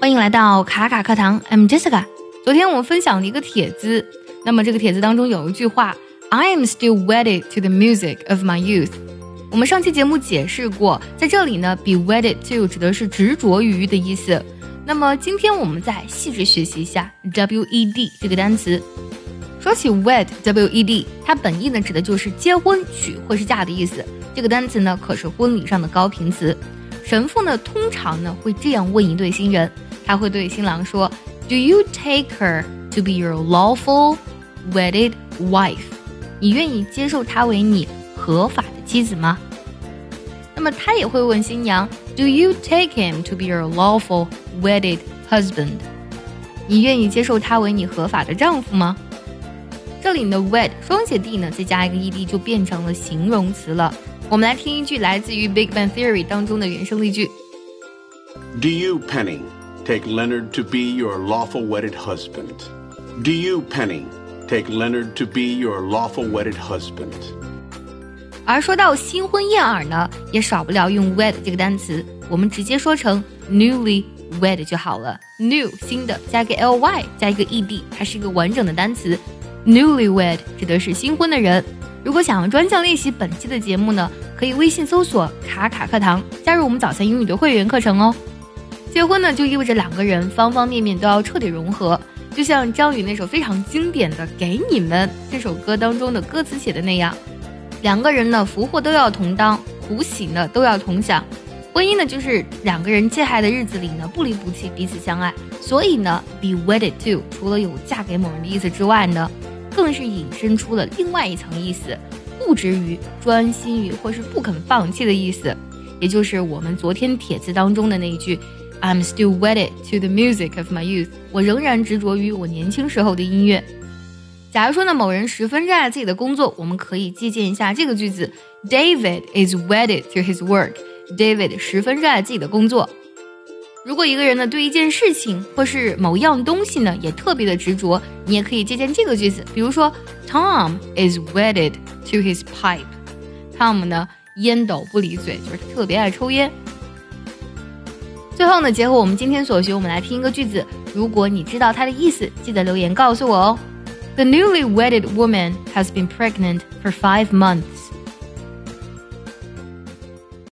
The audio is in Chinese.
欢迎来到卡卡课堂，I'm Jessica。昨天我们分享了一个帖子，那么这个帖子当中有一句话，I am still wedded to the music of my youth。我们上期节目解释过，在这里呢，be wedded to 指的是执着于的意思。那么今天我们再细致学习一下 wed 这个单词。说起 wed，w-e-d，它本意呢指的就是结婚、娶或是嫁的意思。这个单词呢可是婚礼上的高频词。神父呢通常呢会这样问一对新人，他会对新郎说：“Do you take her to be your lawful wedded wife？” 你愿意接受她为你合法的妻子吗？那么他也会问新娘：“Do you take him to be your lawful wedded husband？” 你愿意接受他为你合法的丈夫吗？这里的 wed 双写 d 呢，再加一个 ed 就变成了形容词了。我们来听一句来自于《Big Bang Theory》当中的原声例句：Do you, Penny, Take Leonard to be your lawful wedded husband? Do you, Penny, take Leonard to be your lawful wedded husband? 而说到新婚燕尔呢，也少不了用 wed 这个单词，我们直接说成 newly wed 就好了。new 新的加个 ly 加一个 ed，它是一个完整的单词。Newlywed 指的是新婚的人。如果想要专项练习本期的节目呢，可以微信搜索“卡卡课堂”，加入我们早餐英语的会员课程哦。结婚呢，就意味着两个人方方面面都要彻底融合，就像张宇那首非常经典的《给你们》这首歌当中的歌词写的那样，两个人呢福祸都要同当，苦喜呢都要同享。婚姻呢，就是两个人接下来的日子里呢不离不弃，彼此相爱。所以呢，be wedded to 除了有嫁给某人的意思之外呢。更是引申出了另外一层意思，固执于、专心于或是不肯放弃的意思，也就是我们昨天帖子当中的那一句：“I'm still wedded to the music of my youth。”我仍然执着于我年轻时候的音乐。假如说呢，某人十分热爱自己的工作，我们可以借鉴一下这个句子：“David is wedded to his work。” David 十分热爱自己的工作。如果一个人呢对一件事情或是某样东西呢也特别的执着，你也可以借鉴这个句子，比如说，Tom is wedded to his pipe。Tom 呢烟斗不离嘴，就是特别爱抽烟。最后呢，结合我们今天所学，我们来拼一个句子。如果你知道它的意思，记得留言告诉我哦。The newly wedded woman has been pregnant for five months.